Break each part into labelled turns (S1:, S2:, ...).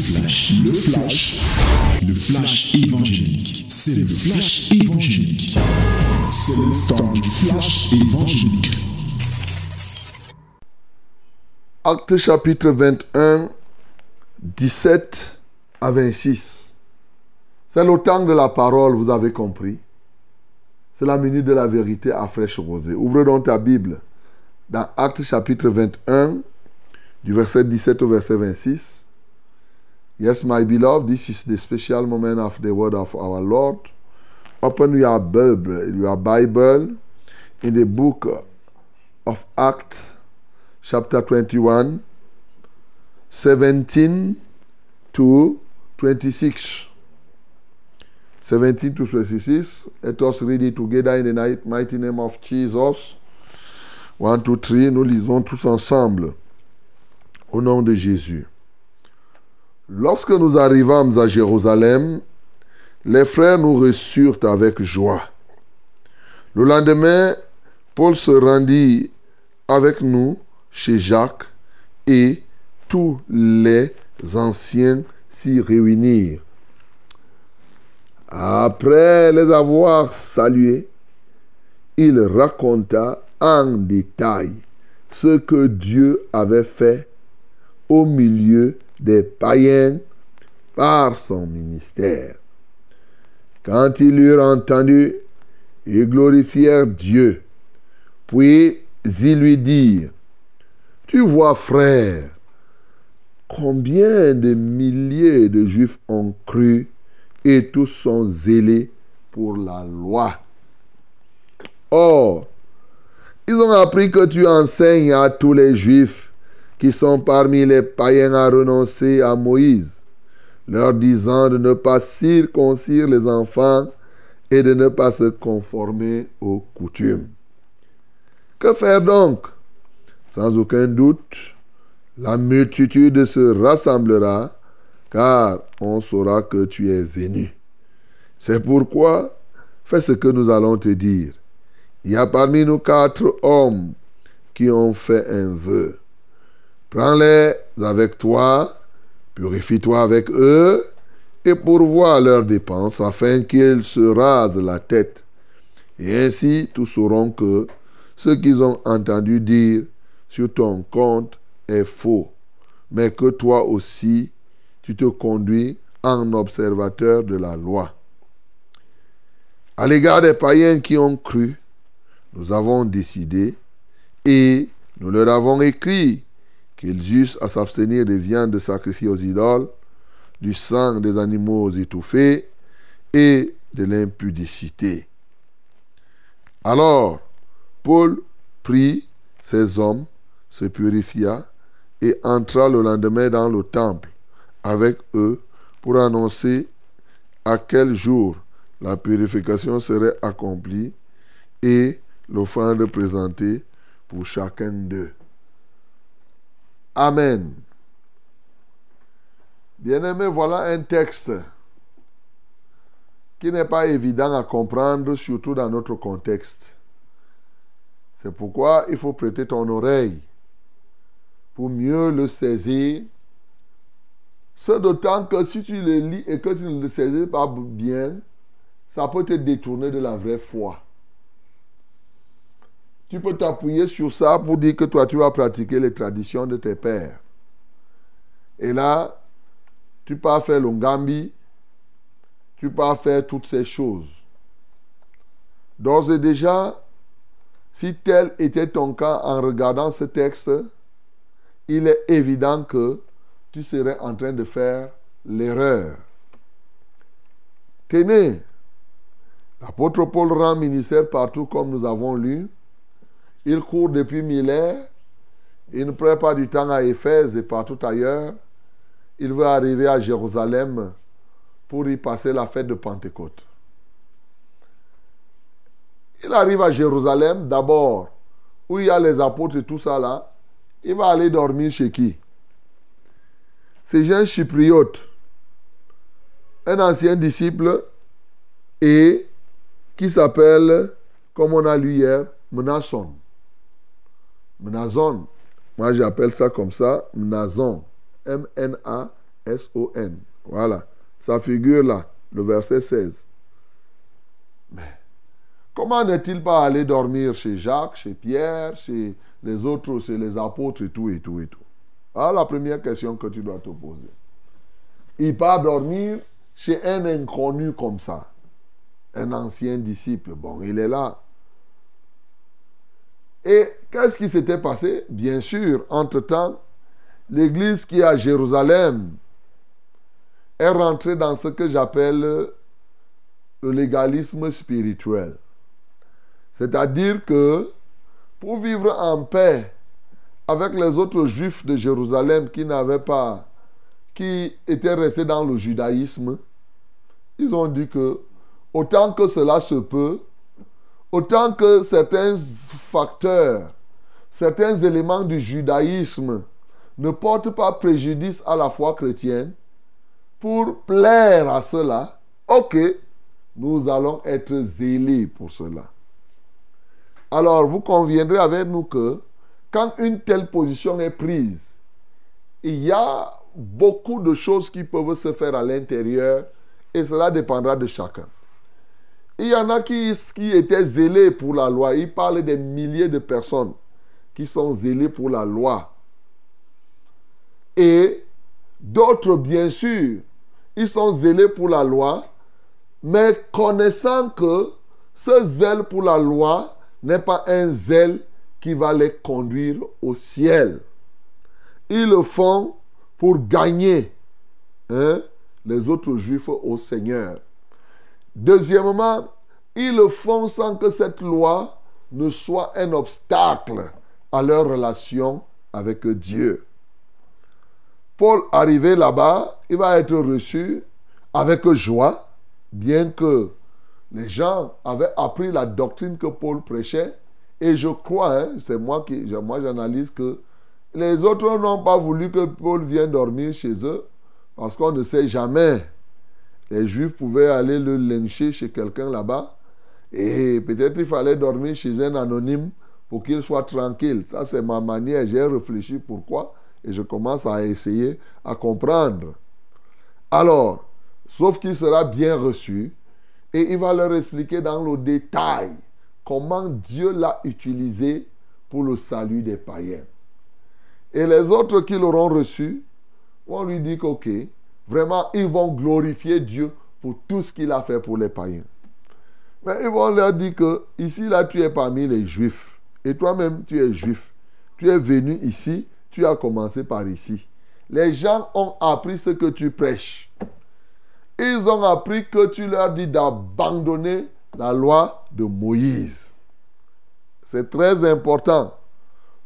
S1: le flash, le flash évangélique. C'est le flash évangélique. C'est le temps du flash évangélique.
S2: Acte chapitre 21, 17 à 26. C'est le temps de la parole, vous avez compris. C'est la minute de la vérité à fraîche rosée. Ouvre donc ta Bible dans Acte chapitre 21, du verset 17 au verset 26. Yes, my beloved, this is the special moment of the word of our Lord. Open your Bible, your Bible in the book of Acts, chapter 21, 17 to 26. 17 to 26. Let us read it together in the mighty name of Jesus. 1, 2, 3. Nous lisons tous ensemble. Au nom de Jésus. Lorsque nous arrivâmes à Jérusalem, les frères nous reçurent avec joie. Le lendemain, Paul se rendit avec nous chez Jacques et tous les anciens s'y réunirent. Après les avoir salués, il raconta en détail ce que Dieu avait fait au milieu des païens par son ministère. Quand ils eurent entendu, ils glorifièrent Dieu. Puis ils lui dirent, Tu vois frère, combien de milliers de Juifs ont cru et tous sont zélés pour la loi. Or, ils ont appris que tu enseignes à tous les Juifs qui sont parmi les païens à renoncer à Moïse, leur disant de ne pas circoncire les enfants et de ne pas se conformer aux coutumes. Que faire donc? Sans aucun doute, la multitude se rassemblera, car on saura que tu es venu. C'est pourquoi, fais ce que nous allons te dire. Il y a parmi nous quatre hommes qui ont fait un vœu. Prends-les avec toi, purifie-toi avec eux, et pourvois leurs dépenses afin qu'ils se rasent la tête. Et ainsi tous sauront que ce qu'ils ont entendu dire sur ton compte est faux, mais que toi aussi tu te conduis en observateur de la loi. À l'égard des païens qui ont cru, nous avons décidé et nous leur avons écrit qu'ils eussent à s'abstenir des viandes sacrifiées aux idoles, du sang des animaux étouffés et de l'impudicité. Alors, Paul prit ses hommes, se purifia et entra le lendemain dans le temple avec eux pour annoncer à quel jour la purification serait accomplie et l'offrande présentée pour chacun d'eux. Amen. Bien-aimé, voilà un texte qui n'est pas évident à comprendre, surtout dans notre contexte. C'est pourquoi il faut prêter ton oreille pour mieux le saisir. C'est d'autant que si tu le lis et que tu ne le saisis pas bien, ça peut te détourner de la vraie foi. Tu peux t'appuyer sur ça pour dire que toi, tu vas pratiquer les traditions de tes pères. Et là, tu peux faire l'ongambi, tu peux faire toutes ces choses. D'ores et déjà, si tel était ton cas en regardant ce texte, il est évident que tu serais en train de faire l'erreur. Tenez, l'apôtre Paul rend ministère partout comme nous avons lu. Il court depuis millénaires. Il ne prend pas du temps à Éphèse et partout ailleurs. Il veut arriver à Jérusalem pour y passer la fête de Pentecôte. Il arrive à Jérusalem d'abord, où il y a les apôtres et tout ça là. Il va aller dormir chez qui? C'est un chypriote, un ancien disciple et qui s'appelle, comme on a lu hier, Mnason. Mnazon. Moi, j'appelle ça comme ça, Mnazon. M-N-A-Z-O-N. S-O-N. Voilà. Ça figure là, le verset 16. Mais comment n'est-il pas allé dormir chez Jacques, chez Pierre, chez les autres, chez les apôtres et tout, et tout, et tout? Voilà la première question que tu dois te poser. Il part dormir chez un inconnu comme ça, un ancien disciple. Bon, il est là. Et qu'est-ce qui s'était passé? Bien sûr, entre-temps, l'église qui est à Jérusalem est rentrée dans ce que j'appelle le légalisme spirituel. C'est-à-dire que pour vivre en paix avec les autres juifs de Jérusalem qui n'avaient pas, qui étaient restés dans le judaïsme, ils ont dit que autant que cela se peut, autant que certains facteurs, certains éléments du judaïsme ne portent pas préjudice à la foi chrétienne, pour plaire à cela, ok, nous allons être zélés pour cela. Alors, vous conviendrez avec nous que quand une telle position est prise, il y a beaucoup de choses qui peuvent se faire à l'intérieur et cela dépendra de chacun. Il y en a qui, étaient zélés pour la loi. Il parle des milliers de personnes qui sont zélées pour la loi. Et d'autres, bien sûr, ils sont zélés pour la loi, mais connaissant que ce zèle pour la loi n'est pas un zèle qui va les conduire au ciel. Ils le font pour gagner hein, les autres juifs au Seigneur. Deuxièmement, ils le font sans que cette loi ne soit un obstacle à leur relation avec Dieu. Paul, arrivé là-bas, il va être reçu avec joie, bien que les gens avaient appris la doctrine que Paul prêchait. Et je crois, hein, c'est moi qui, moi j'analyse que les autres n'ont pas voulu que Paul vienne dormir chez eux, parce qu'on ne sait jamais. Les Juifs pouvaient aller le lyncher chez quelqu'un là-bas, et peut-être il fallait dormir chez un anonyme pour qu'il soit tranquille. Ça, c'est ma manière. J'ai réfléchi pourquoi, et je commence à essayer à comprendre. Alors, sauf qu'il sera bien reçu, et il va leur expliquer dans le détail comment Dieu l'a utilisé pour le salut des païens. Et les autres qui l'auront reçu vont lui dire qu'ok, vraiment, ils vont glorifier Dieu pour tout ce qu'il a fait pour les païens. Mais ils vont leur dire que ici, là, tu es parmi les juifs. Et toi-même, tu es juif. Tu es venu ici, tu as commencé par ici. Les gens ont appris ce que tu prêches. Ils ont appris que tu leur dis d'abandonner la loi de Moïse. C'est très important.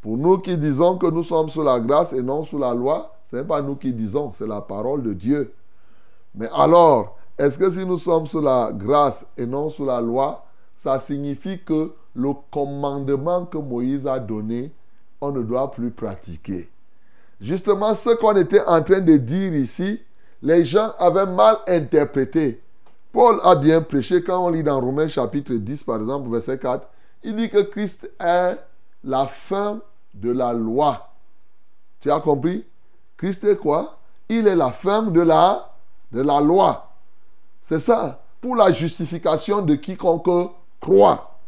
S2: Pour nous qui disons que nous sommes sous la grâce et non sous la loi, ce n'est pas nous qui disons, c'est la parole de Dieu. Mais alors, est-ce que si nous sommes sous la grâce et non sous la loi, ça signifie que le commandement que Moïse a donné, on ne doit plus pratiquer Justement, ce qu'on était en train de dire ici, les gens avaient mal interprété. Paul a bien prêché quand on lit dans Romains chapitre 10, par exemple, verset 4. Il dit que Christ est la fin de la loi. Tu as compris? Christ est quoi? Il est la fin de la, de la loi. C'est ça. Pour la justification de quiconque croit.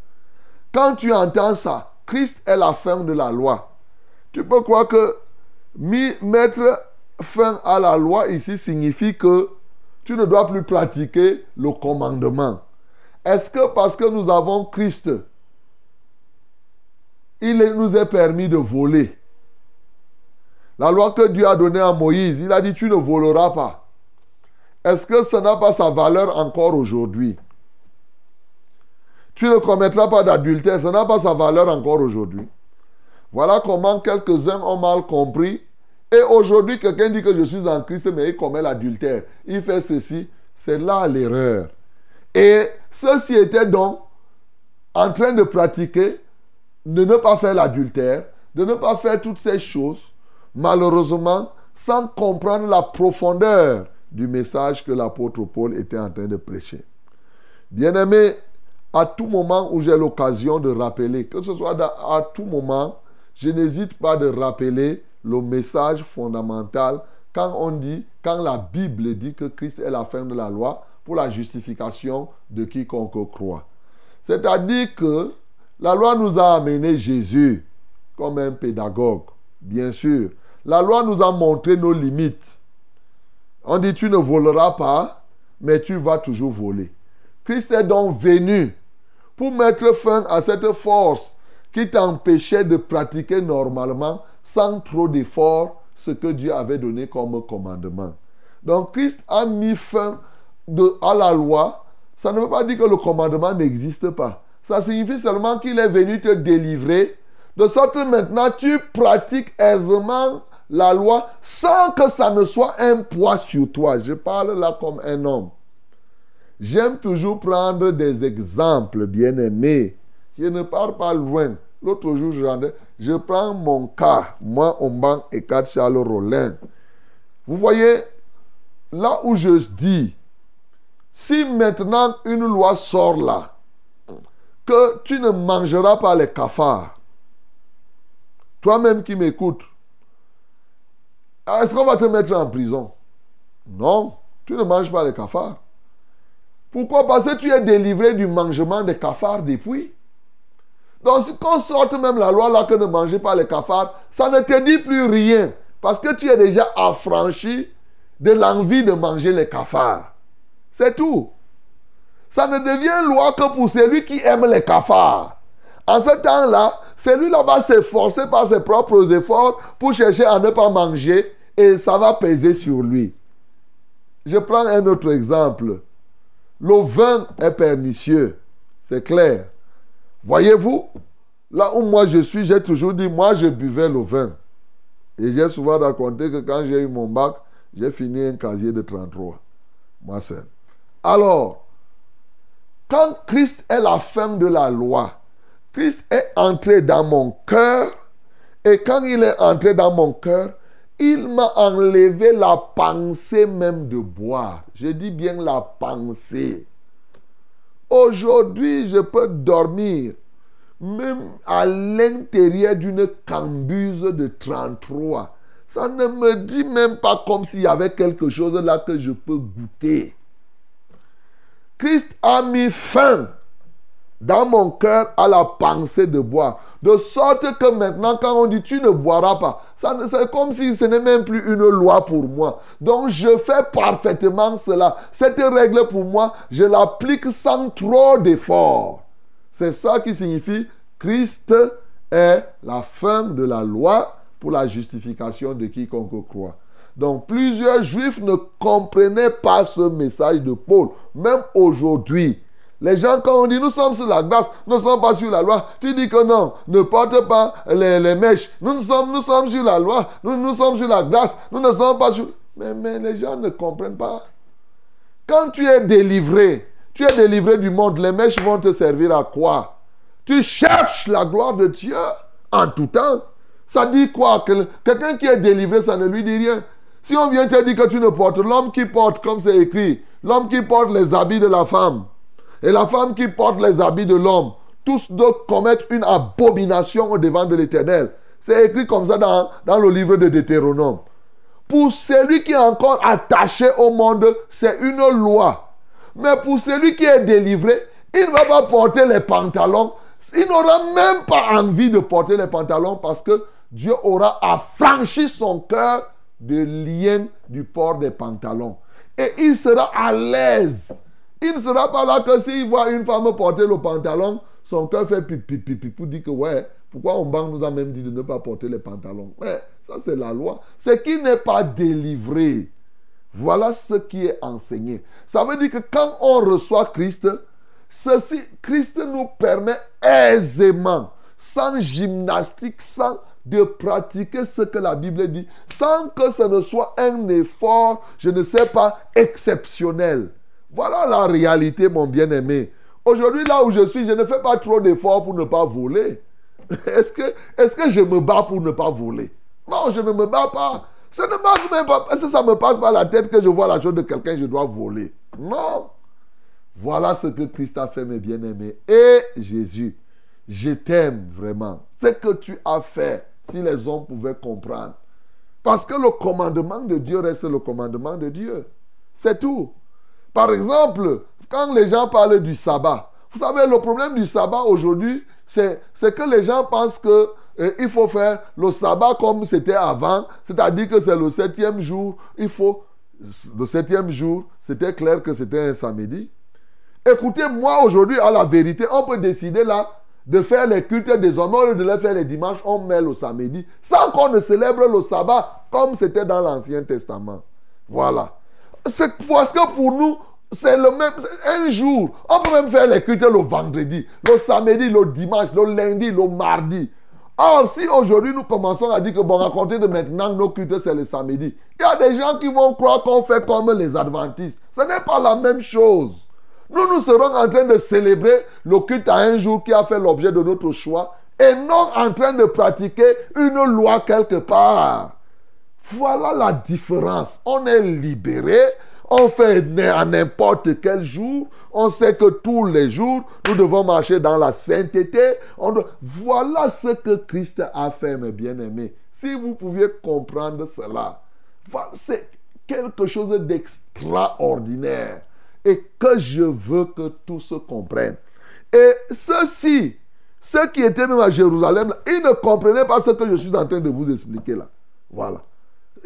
S2: Quand tu entends ça, Christ est la fin de la loi. Tu peux croire que mettre fin à la loi ici signifie que tu ne dois plus pratiquer le commandement. Est-ce que parce que nous avons Christ, il nous est permis de voler? La loi que Dieu a donnée à Moïse, il a dit tu ne voleras pas. Est-ce que ça n'a pas sa valeur encore aujourd'hui? Tu ne commettras pas d'adultère, ça n'a pas sa valeur encore aujourd'hui. Voilà comment quelques-uns ont mal compris et aujourd'hui, quelqu'un dit que je suis en Christ, mais il commet l'adultère. Il fait ceci. C'est là l'erreur. Et ceux-ci étaient donc en train de pratiquer, de ne pas faire l'adultère, de ne pas faire toutes ces choses, malheureusement, sans comprendre la profondeur du message que l'apôtre Paul était en train de prêcher. Bien-aimé, à tout moment où j'ai l'occasion de rappeler, que ce soit à tout moment, je n'hésite pas de rappeler le message fondamental quand on dit, quand la Bible dit que Christ est la fin de la loi pour la justification de quiconque croit. C'est-à-dire que la loi nous a amené Jésus comme un pédagogue, bien sûr. La loi nous a montré nos limites. On dit tu ne voleras pas, mais tu vas toujours voler. Christ est donc venu pour mettre fin à cette force qui t'empêchait de pratiquer normalement sans trop d'efforts ce que Dieu avait donné comme commandement. Donc Christ a mis fin à la loi. Ça ne veut pas dire que le commandement n'existe pas. Ça signifie seulement qu'il est venu te délivrer. De sorte que maintenant tu pratiques aisément la loi sans que ça ne soit un poids sur toi. Je parle là comme un homme. J'aime toujours prendre des exemples, bien-aimés. Je ne pars pas loin. L'autre jour, je, rendais, je prends mon cas, moi, Omban et 4 Charles Rollin. Vous voyez, là où je dis, si maintenant une loi sort là, que tu ne mangeras pas les cafards. Toi-même qui m'écoutes, est-ce qu'on va te mettre en prison? Non, tu ne manges pas les cafards. Pourquoi? Parce que tu es délivré du mangement des cafards depuis. Donc, si on sorte même la loi là que ne mangez pas les cafards, ça ne te dit plus rien. Parce que tu es déjà affranchi de l'envie de manger les cafards. C'est tout. Ça ne devient loi que pour celui qui aime les cafards. En ce temps-là, celui-là va s'efforcer par ses propres efforts pour chercher à ne pas manger et ça va peser sur lui. Je prends un autre exemple. Le est pernicieux, c'est clair. Voyez-vous, là où moi je suis, j'ai toujours dit, moi je buvais le vin. Et j'ai souvent raconté que quand j'ai eu mon bac, j'ai fini un casier de 33. Moi seul. Alors, quand Christ est la fin de la loi, Christ est entré dans mon cœur, et quand il est entré dans mon cœur, il m'a enlevé la pensée même de boire. Je dis bien la pensée. Aujourd'hui, je peux dormir même à l'intérieur d'une cambuse de 33. Ça ne me dit même pas comme s'il y avait quelque chose là que je peux goûter. Christ a mis fin dans mon cœur à la pensée de boire. De sorte que maintenant, quand on dit tu ne boiras pas, c'est comme si ce n'est même plus une loi pour moi. Donc je fais parfaitement cela. Cette règle pour moi, je l'applique sans trop d'efforts. C'est ça qui signifie Christ est la fin de la loi pour la justification de quiconque croit. Donc plusieurs juifs ne comprenaient pas ce message de Paul. Même aujourd'hui, les gens, quand on dit nous sommes sur la grâce, nous ne sommes pas sur la loi, tu dis que non, ne porte pas les, mèches. Nous, sommes, nous sommes sur la loi, nous, nous sommes sur la grâce, nous ne sommes pas sur... Mais, mais les gens ne comprennent pas. Quand tu es délivré, tu es délivré du monde, les mèches vont te servir à quoi? Tu cherches la gloire de Dieu en tout temps. Ça dit quoi? Quelqu'un qui est délivré, ça ne lui dit rien. Si on vient te dire que tu ne portes l'homme qui porte, comme c'est écrit, l'homme qui porte les habits de la femme, et la femme qui porte les habits de l'homme, tous deux commettent une abomination au devant de l'Éternel. C'est écrit comme ça dans, dans le livre de Deutéronome. Pour celui qui est encore attaché au monde, c'est une loi. Mais pour celui qui est délivré, il ne va pas porter les pantalons. Il n'aura même pas envie de porter les pantalons parce que Dieu aura affranchi son cœur de lien du port des pantalons. Et il sera à l'aise il ne sera pas là que s'il voit une femme porter le pantalon, son cœur fait pipi pipi pour dire que ouais, pourquoi on nous a même dit de ne pas porter les pantalons? Ouais, ça c'est la loi. C'est qui n'est pas délivré. Voilà ce qui est enseigné. Ça veut dire que quand on reçoit Christ, ceci, Christ nous permet aisément, sans gymnastique, sans de pratiquer ce que la Bible dit, sans que ce ne soit un effort, je ne sais pas, exceptionnel. Voilà la réalité, mon bien-aimé. Aujourd'hui, là où je suis, je ne fais pas trop d'efforts pour ne pas voler. Est-ce que, je me bats pour ne pas voler? Non, je ne me bats pas. Ça ne même pas. Est-ce que ça me passe par la tête que je vois la chose de quelqu'un, je dois voler? Non. Voilà ce que Christ a fait, mes bien-aimés. Et Jésus, je t'aime vraiment. Ce que tu as fait, si les hommes pouvaient comprendre. Parce que le commandement de Dieu reste le commandement de Dieu. C'est tout. Par exemple, quand les gens parlent du sabbat, vous savez, le problème du sabbat aujourd'hui, c'est que les gens pensent que euh, il faut faire le sabbat comme c'était avant, c'est-à-dire que c'est le septième jour, il faut... Le septième jour, c'était clair que c'était un samedi. Écoutez, moi aujourd'hui, à la vérité, on peut décider là de faire les cultes désormais, au lieu de les faire les dimanches, on met le samedi, sans qu'on ne célèbre le sabbat comme c'était dans l'Ancien Testament. Voilà. Parce que pour nous, c'est le même, un jour. On peut même faire les cultes le vendredi, le samedi, le dimanche, le lundi, le mardi. Or, si aujourd'hui nous commençons à dire que bon, à compter de maintenant, nos cultes c'est le samedi, il y a des gens qui vont croire qu'on fait comme les adventistes. Ce n'est pas la même chose. Nous, nous serons en train de célébrer le culte à un jour qui a fait l'objet de notre choix et non en train de pratiquer une loi quelque part. Voilà la différence. On est libéré, on fait à n'importe quel jour, on sait que tous les jours, nous devons marcher dans la sainteté. Voilà ce que Christ a fait, mes bien-aimés. Si vous pouviez comprendre cela, c'est quelque chose d'extraordinaire et que je veux que tous comprennent. Et ceux-ci, ceux qui étaient même à Jérusalem, ils ne comprenaient pas ce que je suis en train de vous expliquer là. Voilà.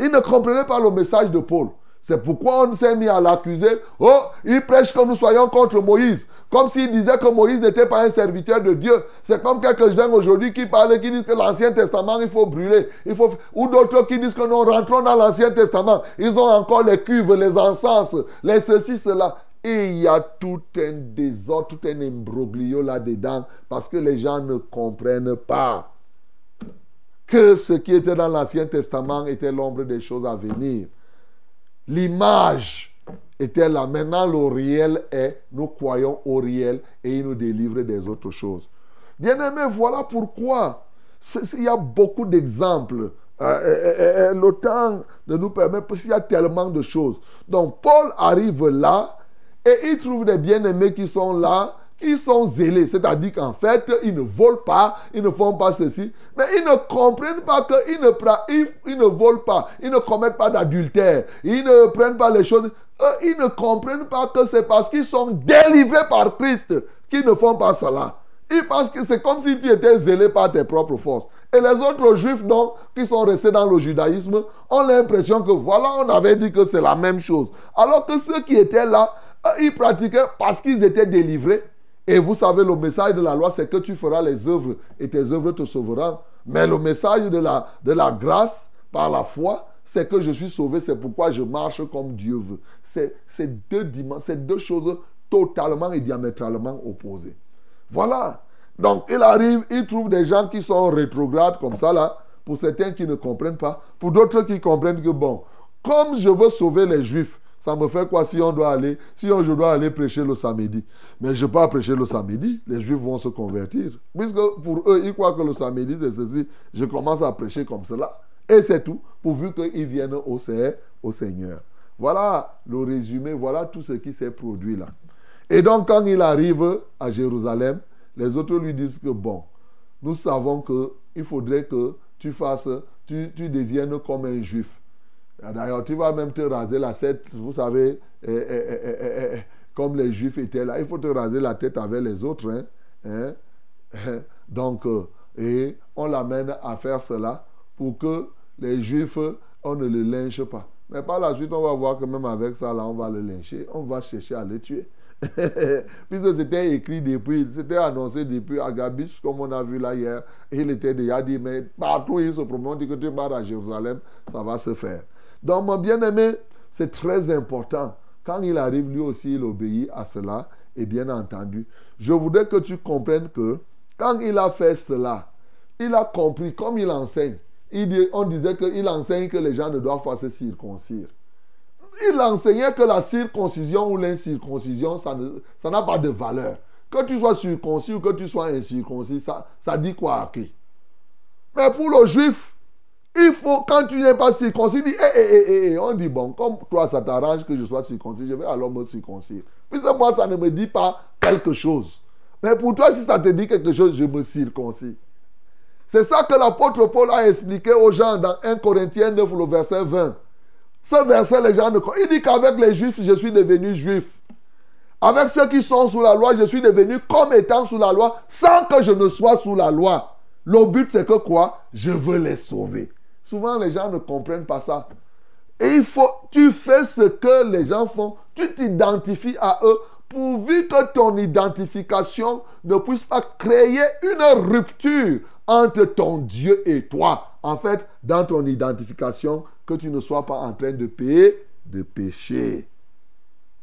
S2: Ils ne comprenaient pas le message de Paul. C'est pourquoi on s'est mis à l'accuser. Oh, il prêche que nous soyons contre Moïse. Comme s'il disait que Moïse n'était pas un serviteur de Dieu. C'est comme quelques gens aujourd'hui qui parlent, qui disent que l'Ancien Testament, il faut brûler. Il faut... Ou d'autres qui disent que nous rentrons dans l'Ancien Testament. Ils ont encore les cuves, les encens, les ceci, cela. Et il y a tout un désordre, tout un imbroglio là-dedans parce que les gens ne comprennent pas que ce qui était dans l'Ancien Testament était l'ombre des choses à venir. L'image était là. Maintenant, le réel est, nous croyons au réel et il nous délivre des autres choses. Bien-aimés, voilà pourquoi il y a beaucoup d'exemples. Euh, euh, euh, le temps de nous permettre, parce qu'il y a tellement de choses. Donc, Paul arrive là et il trouve des bien-aimés qui sont là ils sont zélés, c'est-à-dire qu'en fait, ils ne volent pas, ils ne font pas ceci, mais ils ne comprennent pas qu'ils ne, ils, ne volent pas, ils ne commettent pas d'adultère, ils ne prennent pas les choses. ils ne comprennent pas que c'est parce qu'ils sont délivrés par Christ qu'ils ne font pas cela. Ils pensent que c'est comme si tu étais zélé par tes propres forces. Et les autres juifs, donc, qui sont restés dans le judaïsme, ont l'impression que voilà, on avait dit que c'est la même chose. Alors que ceux qui étaient là, ils pratiquaient parce qu'ils étaient délivrés. Et vous savez, le message de la loi, c'est que tu feras les œuvres et tes œuvres te sauveront. Mais le message de la, de la grâce par la foi, c'est que je suis sauvé, c'est pourquoi je marche comme Dieu veut. C'est deux, deux choses totalement et diamétralement opposées. Voilà. Donc il arrive, il trouve des gens qui sont rétrogrades comme ça là, pour certains qui ne comprennent pas, pour d'autres qui comprennent que bon, comme je veux sauver les juifs, ça me fait quoi si on doit aller, si je dois aller prêcher le samedi? Mais je ne pas prêcher le samedi, les juifs vont se convertir. Puisque pour eux, ils croient que le samedi, c'est ceci. Je commence à prêcher comme cela. Et c'est tout, pourvu qu'ils viennent au, au Seigneur. Voilà le résumé, voilà tout ce qui s'est produit là. Et donc, quand il arrive à Jérusalem, les autres lui disent que bon, nous savons qu'il faudrait que tu fasses, tu, tu deviennes comme un juif. D'ailleurs, tu vas même te raser la tête, vous savez, comme les Juifs étaient là. Il faut te raser la tête avec les autres. Hein, hein. Donc, euh, et on l'amène à faire cela pour que les Juifs, on ne le lynche pas. Mais par la suite, on va voir que même avec ça, là, on va le lyncher. On va chercher à le tuer. Puisque c'était écrit depuis, c'était annoncé depuis Agabus, comme on a vu là hier. Il était déjà dit, mais partout il se promène, on dit que tu pars à Jérusalem, ça va se faire. Donc, mon bien-aimé, c'est très important. Quand il arrive, lui aussi, il obéit à cela. Et bien entendu, je voudrais que tu comprennes que quand il a fait cela, il a compris, comme il enseigne. Il on disait qu'il enseigne que les gens ne doivent pas se circoncire. Il enseignait que la circoncision ou l'incirconcision, ça n'a pas de valeur. Que tu sois circoncis ou que tu sois incirconcis, ça, ça dit quoi à qui Mais pour le juif, il faut, quand tu n'es pas circoncis, dis, eh, eh, eh, on dit, bon, comme toi, ça t'arrange que je sois circoncis, je vais alors me circoncire. Puisque moi, ça ne me dit pas quelque chose. Mais pour toi, si ça te dit quelque chose, je me circoncis. C'est ça que l'apôtre Paul a expliqué aux gens dans 1 Corinthiens 9, le verset 20. Ce verset, les gens ne Il dit qu'avec les juifs, je suis devenu juif. Avec ceux qui sont sous la loi, je suis devenu comme étant sous la loi, sans que je ne sois sous la loi. Le but, c'est que quoi? Je veux les sauver. Souvent, les gens ne comprennent pas ça. Et il faut, tu fais ce que les gens font, tu t'identifies à eux, pourvu que ton identification ne puisse pas créer une rupture entre ton Dieu et toi. En fait, dans ton identification, que tu ne sois pas en train de payer, de pécher.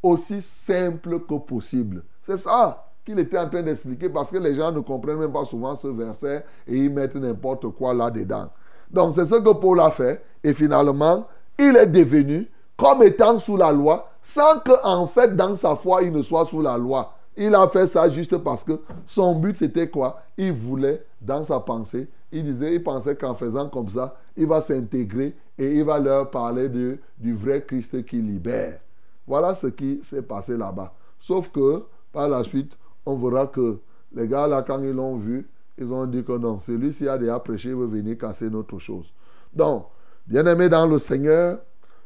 S2: Aussi simple que possible. C'est ça qu'il était en train d'expliquer parce que les gens ne comprennent même pas souvent ce verset et ils mettent n'importe quoi là-dedans. Donc c'est ce que Paul a fait et finalement, il est devenu comme étant sous la loi sans que en fait dans sa foi il ne soit sous la loi. Il a fait ça juste parce que son but c'était quoi? Il voulait dans sa pensée, il disait, il pensait qu'en faisant comme ça, il va s'intégrer et il va leur parler du vrai Christ qui libère. Voilà ce qui s'est passé là-bas. Sauf que par la suite, on verra que les gars là, quand ils l'ont vu, ils ont dit que non, celui-ci a déjà prêché, il veut venir casser notre chose. Donc, bien aimé dans le Seigneur,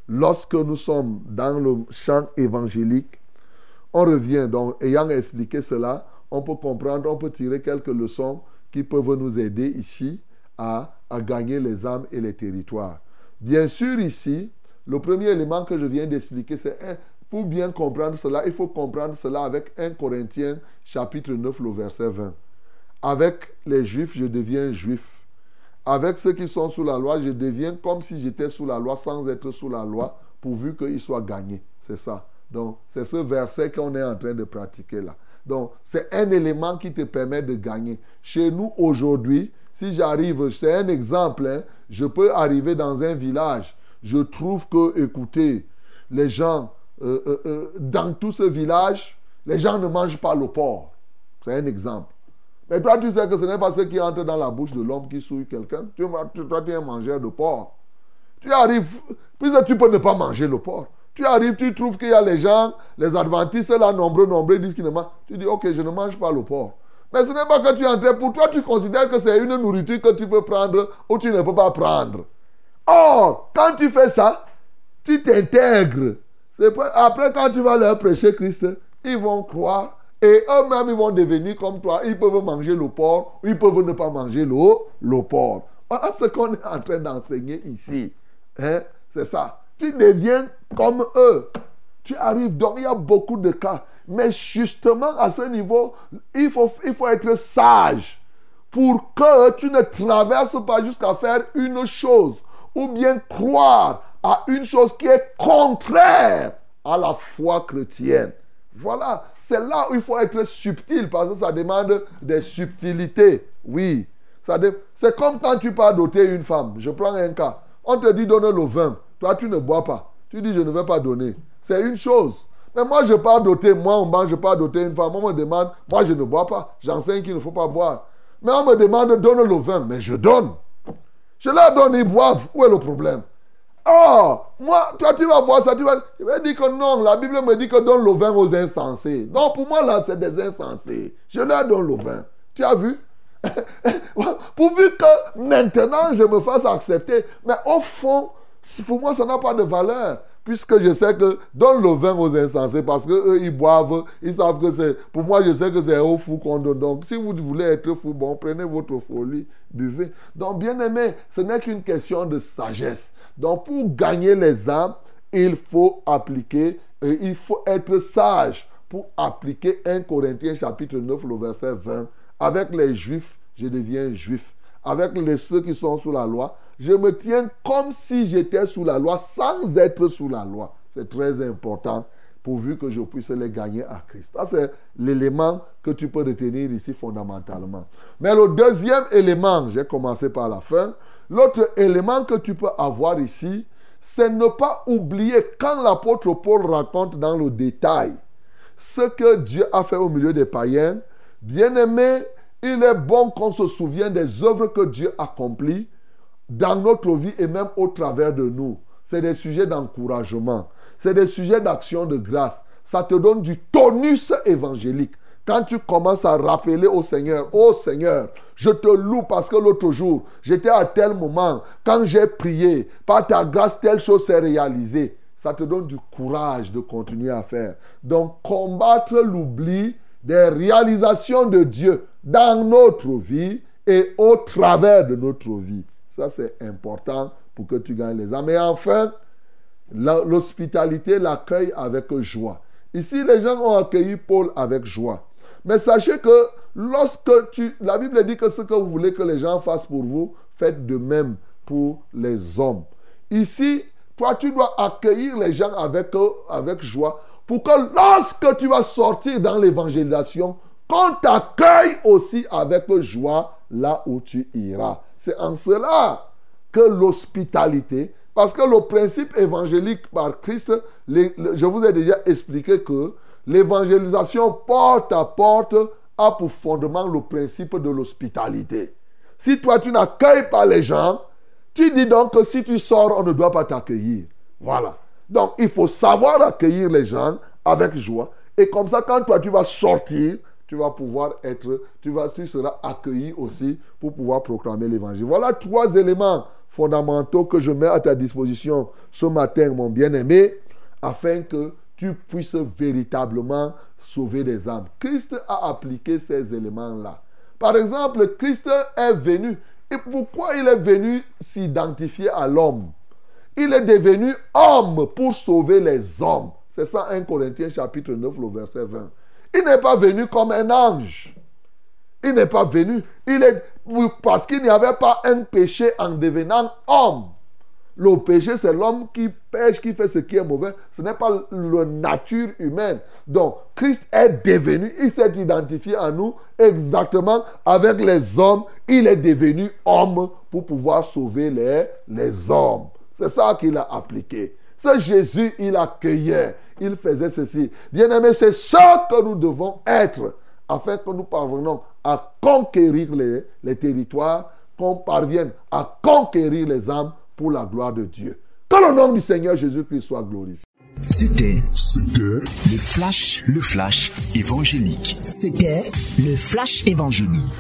S2: lorsque nous sommes dans le champ évangélique, on revient, donc, ayant expliqué cela, on peut comprendre, on peut tirer quelques leçons qui peuvent nous aider ici à, à gagner les âmes et les territoires. Bien sûr, ici, le premier élément que je viens d'expliquer, c'est pour bien comprendre cela, il faut comprendre cela avec 1 Corinthiens chapitre 9, le verset 20. Avec les juifs, je deviens juif. Avec ceux qui sont sous la loi, je deviens comme si j'étais sous la loi sans être sous la loi, pourvu qu'ils soient gagnés. C'est ça. Donc, c'est ce verset qu'on est en train de pratiquer là. Donc, c'est un élément qui te permet de gagner. Chez nous, aujourd'hui, si j'arrive, c'est un exemple, hein, je peux arriver dans un village, je trouve que, écoutez, les gens euh, euh, euh, dans tout ce village, les gens ne mangent pas le porc. C'est un exemple. Mais toi, tu sais que ce n'est pas ce qui entre dans la bouche de l'homme qui souille quelqu'un. Tu, toi, tu es un mangeur de porc. Tu arrives, puisque tu peux ne pas manger le porc. Tu arrives, tu trouves qu'il y a les gens, les adventistes là, nombreux, nombreux, disent qu'ils ne mangent. Tu dis, ok, je ne mange pas le porc. Mais ce n'est pas que tu entres. Pour toi, tu considères que c'est une nourriture que tu peux prendre ou tu ne peux pas prendre. Or, quand tu fais ça, tu t'intègres après, quand tu vas leur prêcher Christ, ils vont croire et eux-mêmes, ils vont devenir comme toi. Ils peuvent manger le porc ou ils peuvent ne pas manger le, le porc. Voilà ce qu'on est en train d'enseigner ici. Hein? C'est ça. Tu deviens comme eux. Tu arrives. Donc, il y a beaucoup de cas. Mais justement, à ce niveau, il faut, il faut être sage pour que tu ne traverses pas jusqu'à faire une chose ou bien croire à une chose qui est contraire à la foi chrétienne. Voilà, c'est là où il faut être subtil parce que ça demande des subtilités. Oui, c'est comme quand tu pars doter une femme. Je prends un cas. On te dit donne le vin. Toi, tu ne bois pas. Tu dis je ne vais pas donner. C'est une chose. Mais moi, je pars doter, moi, on mange, je pars doter une femme. On me demande, moi, je ne bois pas. J'enseigne qu'il ne faut pas boire. Mais on me demande, donne le vin. Mais je donne. Je leur donne, ils boivent. Où est le problème? Oh, moi, toi, tu vas voir ça, tu vas, dire que non, la Bible me dit que donne le vin aux insensés. Non, pour moi, là, c'est des insensés. Je leur donne le vin. Tu as vu? Pourvu que maintenant, je me fasse accepter. Mais au fond, pour moi, ça n'a pas de valeur puisque je sais que donne le vin aux insensés parce qu'eux, ils boivent, ils savent que c'est. Pour moi, je sais que c'est au fou qu'on donne. Donc, si vous voulez être fou, bon, prenez votre folie, buvez. Donc, bien aimé, ce n'est qu'une question de sagesse. Donc, pour gagner les âmes, il faut appliquer, et il faut être sage pour appliquer 1 Corinthiens chapitre 9, le verset 20. Avec les juifs, je deviens juif. Avec les ceux qui sont sous la loi, je me tiens comme si j'étais sous la loi sans être sous la loi. C'est très important pourvu que je puisse les gagner à Christ. Ça, c'est l'élément que tu peux retenir ici fondamentalement. Mais le deuxième élément, j'ai commencé par la fin, l'autre élément que tu peux avoir ici, c'est ne pas oublier quand l'apôtre Paul raconte dans le détail ce que Dieu a fait au milieu des païens. Bien aimé, il est bon qu'on se souvienne des œuvres que Dieu accomplit dans notre vie et même au travers de nous. C'est des sujets d'encouragement. C'est des sujets d'action de grâce. Ça te donne du tonus évangélique. Quand tu commences à rappeler au Seigneur, oh Seigneur, je te loue parce que l'autre jour, j'étais à tel moment, quand j'ai prié, par ta grâce, telle chose s'est réalisée. Ça te donne du courage de continuer à faire. Donc, combattre l'oubli des réalisations de Dieu dans notre vie et au travers de notre vie. Ça, c'est important pour que tu gagnes les âmes. Et enfin, l'hospitalité, l'accueil avec joie. Ici, les gens ont accueilli Paul avec joie. Mais sachez que lorsque tu... La Bible dit que ce que vous voulez que les gens fassent pour vous, faites de même pour les hommes. Ici, toi, tu dois accueillir les gens avec, avec joie pour que lorsque tu vas sortir dans l'évangélisation, qu'on t'accueille aussi avec joie là où tu iras. C'est en cela que l'hospitalité, parce que le principe évangélique par Christ, je vous ai déjà expliqué que l'évangélisation porte à porte a pour fondement le principe de l'hospitalité. Si toi tu n'accueilles pas les gens, tu dis donc que si tu sors, on ne doit pas t'accueillir. Voilà. Donc il faut savoir accueillir les gens avec joie. Et comme ça, quand toi tu vas sortir, tu vas pouvoir être, tu, vas, tu seras accueilli aussi pour pouvoir proclamer l'évangile. Voilà trois éléments fondamentaux que je mets à ta disposition ce matin, mon bien-aimé, afin que tu puisses véritablement sauver des âmes. Christ a appliqué ces éléments-là. Par exemple, Christ est venu. Et pourquoi il est venu s'identifier à l'homme? Il est devenu homme pour sauver les hommes. C'est ça 1 Corinthiens chapitre 9, le verset 20. Il n'est pas venu comme un ange. Il n'est pas venu. Il est parce qu'il n'y avait pas un péché en devenant homme. Le péché, c'est l'homme qui pêche, qui fait ce qui est mauvais. Ce n'est pas la nature humaine. Donc, Christ est devenu, il s'est identifié à nous exactement avec les hommes. Il est devenu homme pour pouvoir sauver les, les hommes. C'est ça qu'il a appliqué. C'est Jésus, il accueillait, il faisait ceci. Bien-aimé, c'est ça que nous devons être afin que nous parvenions à conquérir les, les territoires, qu'on parvienne à conquérir les âmes pour la gloire de Dieu. Que le nom du Seigneur Jésus-Christ soit glorifié.
S3: C'était
S1: C'était
S3: le flash, le flash évangélique.
S4: C'était le flash évangélique.